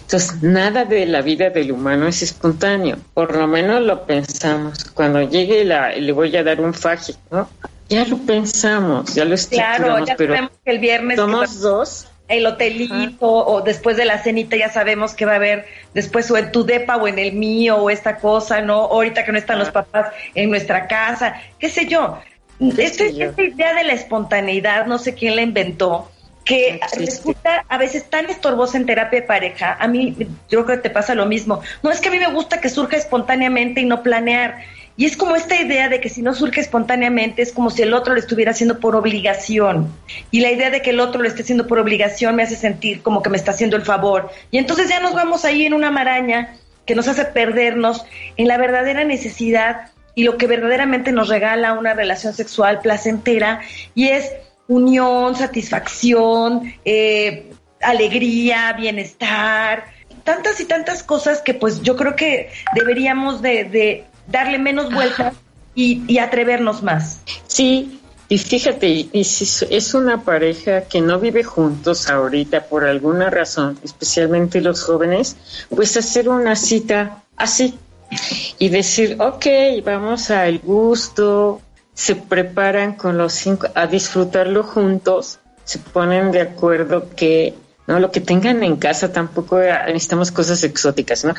Entonces, nada de la vida del humano es espontáneo, por lo menos lo pensamos. Cuando llegue la, le voy a dar un faje, ¿no? Ya lo pensamos, ya lo estructuramos, Claro, ya pero sabemos que el viernes somos que dos. El hotelito o después de la cenita ya sabemos que va a haber después o en tu depa o en el mío o esta cosa, ¿no? Ahorita que no están los papás en nuestra casa, qué sé yo. Este- esta idea de la espontaneidad, no sé quién la inventó, que resulta a veces tan estorbosa en terapia de pareja. A mí, yo creo que te pasa lo mismo. No es que a mí me gusta que surja espontáneamente y no planear. Y es como esta idea de que si no surge espontáneamente es como si el otro lo estuviera haciendo por obligación. Y la idea de que el otro lo esté haciendo por obligación me hace sentir como que me está haciendo el favor. Y entonces ya nos vamos ahí en una maraña que nos hace perdernos en la verdadera necesidad y lo que verdaderamente nos regala una relación sexual placentera y es unión, satisfacción, eh, alegría, bienestar, tantas y tantas cosas que pues yo creo que deberíamos de, de darle menos vueltas y, y atrevernos más. Sí, y fíjate, y si es una pareja que no vive juntos ahorita por alguna razón, especialmente los jóvenes, pues hacer una cita así y decir, ok, vamos al gusto, se preparan con los cinco a disfrutarlo juntos, se ponen de acuerdo que no lo que tengan en casa tampoco necesitamos cosas exóticas, ¿no?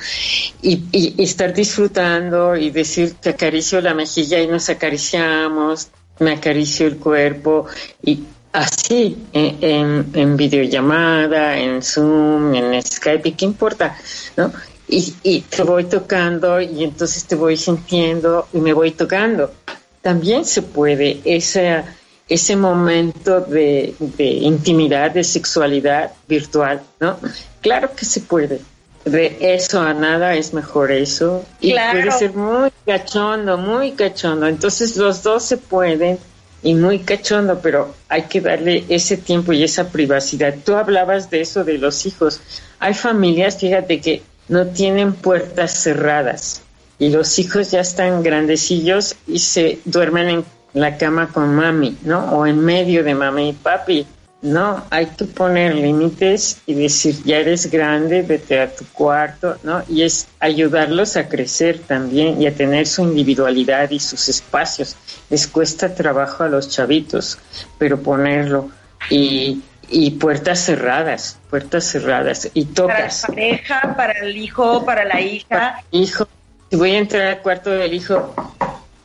Y, y- estar disfrutando y decir te acaricio la mejilla y nos acariciamos, me acaricio el cuerpo y así en, en, en videollamada, en Zoom, en Skype, ¿y qué importa? ¿No? Y, y te voy tocando y entonces te voy sintiendo y me voy tocando. También se puede esa, ese momento de, de intimidad, de sexualidad virtual, ¿no? Claro que se puede. De eso a nada es mejor eso. Y Claro. puede ser muy cachondo, muy cachondo. Entonces los dos se pueden y muy cachondo, pero hay que darle ese tiempo y esa privacidad. Tú hablabas de eso de los hijos. Hay familias, fíjate, que no tienen puertas cerradas y los hijos ya están grandecillos y se duermen en la cama con mami, ¿no? O en medio de mami y papi. No, hay que poner límites y decir, ya eres grande, vete a tu cuarto, ¿no? Y es ayudarlos a crecer también y a tener su individualidad y sus espacios. Les cuesta trabajo a los chavitos, pero ponerlo y, y puertas cerradas, puertas cerradas y Para la tocas. pareja, para el hijo, para la hija. Hijo, si voy a entrar al cuarto del hijo,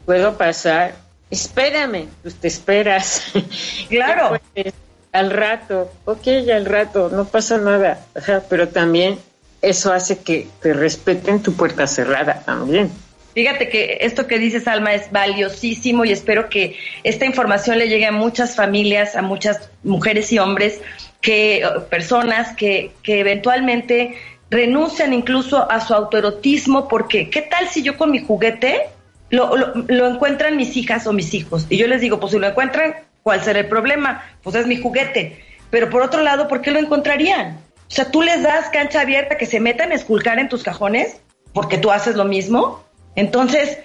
¿puedo pasar? Espérame, pues te esperas. Claro. Después, al rato, ok, al rato, no pasa nada. Ajá, pero también eso hace que te respeten tu puerta cerrada también. Fíjate que esto que dices, Alma, es valiosísimo y espero que esta información le llegue a muchas familias, a muchas mujeres y hombres, que personas que, que eventualmente renuncian incluso a su autoerotismo, porque ¿qué tal si yo con mi juguete lo, lo, lo encuentran mis hijas o mis hijos? Y yo les digo, pues si lo encuentran, ¿cuál será el problema? Pues es mi juguete. Pero por otro lado, ¿por qué lo encontrarían? O sea, tú les das cancha abierta que se metan a esculcar en tus cajones porque tú haces lo mismo. Entonces,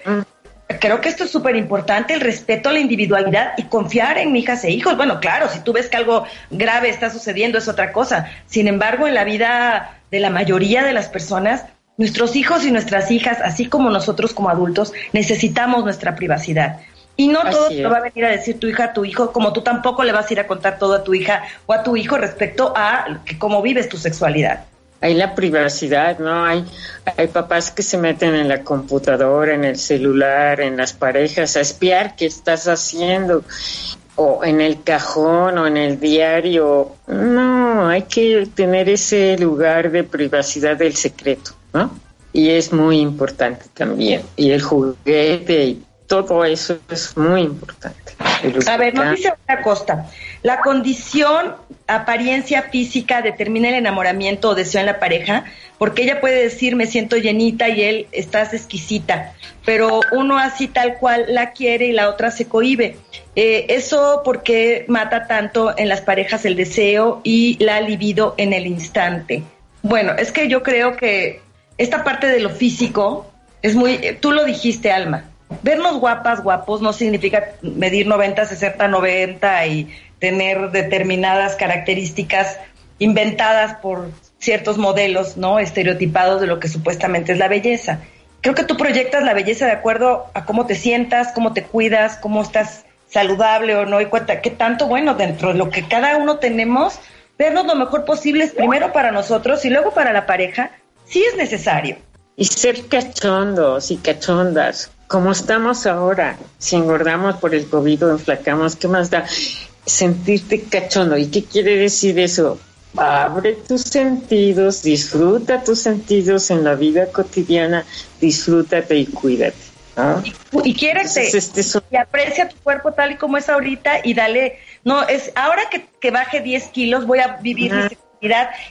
creo que esto es súper importante, el respeto a la individualidad y confiar en hijas e hijos. Bueno, claro, si tú ves que algo grave está sucediendo es otra cosa. Sin embargo, en la vida de la mayoría de las personas, nuestros hijos y nuestras hijas, así como nosotros como adultos, necesitamos nuestra privacidad. Y no todo te va a venir a decir tu hija a tu hijo, como tú tampoco le vas a ir a contar todo a tu hija o a tu hijo respecto a que- cómo vives tu sexualidad. Hay la privacidad, ¿no? Hay, hay papás que se meten en la computadora, en el celular, en las parejas, a espiar qué estás haciendo, o en el cajón, o en el diario. No, hay que tener ese lugar de privacidad del secreto, ¿no? Y es muy importante también. Y el juguete y todo eso es muy importante. A ver, nos dice una Costa, la condición, apariencia física determina el enamoramiento o deseo en la pareja, porque ella puede decir me siento llenita y él estás exquisita, pero uno así tal cual la quiere y la otra se cohíbe. Eh, eso porque mata tanto en las parejas el deseo y la libido en el instante. Bueno, es que yo creo que esta parte de lo físico es muy, eh, tú lo dijiste, Alma, vernos guapas, guapos, no significa medir 90, 60, 90 y tener determinadas características inventadas por ciertos modelos, ¿no? Estereotipados de lo que supuestamente es la belleza. Creo que tú proyectas la belleza de acuerdo a cómo te sientas, cómo te cuidas, cómo estás saludable o no, y cuenta qué tanto, bueno, dentro de lo que cada uno tenemos, vernos lo mejor posible es primero para nosotros y luego para la pareja, sí es necesario. Y ser cachondos y cachondas, como estamos ahora, si engordamos por el COVID o enflacamos, ¿qué más da? Sentirte cachondo. ¿Y qué quiere decir eso? Abre tus sentidos, disfruta tus sentidos en la vida cotidiana, disfrútate y cuídate. Y, y quiérete este y aprecia tu cuerpo tal y como es ahorita y dale, no, es ahora que, que baje 10 kilos voy a vivir mi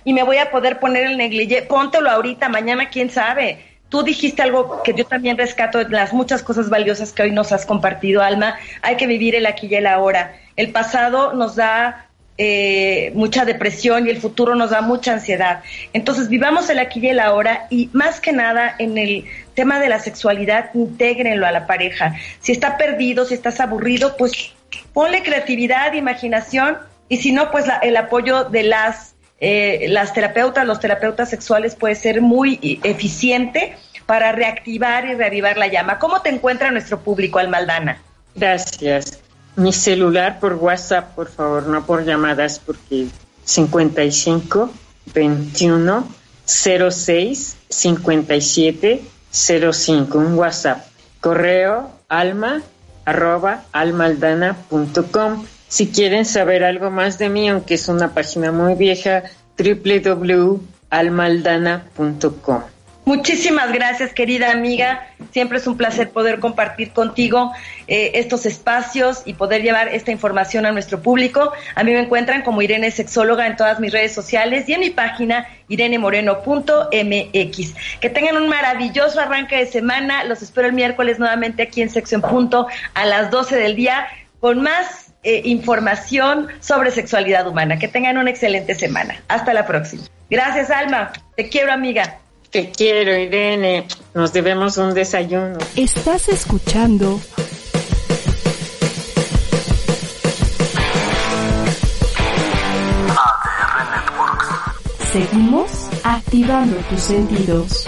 y me voy a poder poner el negligé, póntelo ahorita, mañana quién sabe. Tú dijiste algo que yo también rescato de las muchas cosas valiosas que hoy nos has compartido, Alma. Hay que vivir el aquí y el ahora. El pasado nos da eh, mucha depresión y el futuro nos da mucha ansiedad. Entonces vivamos el aquí y el ahora y más que nada en el tema de la sexualidad, intégrenlo a la pareja. Si está perdido, si estás aburrido, pues ponle creatividad, imaginación y si no, pues el apoyo de las, eh, las terapeutas, los terapeutas sexuales puede ser muy eficiente para reactivar y reavivar la llama. ¿Cómo te encuentra nuestro público, Almaldana? Gracias. Mi celular por WhatsApp, por favor, no por llamadas, porque 55 21 06 57 05, un WhatsApp. Correo alma arroba almaldana.com. Si quieren saber algo más de mí, aunque es una página muy vieja, www.almaldana.com. Muchísimas gracias, querida amiga. Siempre es un placer poder compartir contigo eh, estos espacios y poder llevar esta información a nuestro público. A mí me encuentran como Irene Sexóloga en todas mis redes sociales y en mi página irenemoreno.mx. Que tengan un maravilloso arranque de semana. Los espero el miércoles nuevamente aquí en Sexo en Punto a las 12 del día con más eh, información sobre sexualidad humana. Que tengan una excelente semana. Hasta la próxima. Gracias, Alma. Te quiero, amiga. Te quiero, Irene. Nos debemos un desayuno. Estás escuchando ADR. Seguimos activando tus sentidos.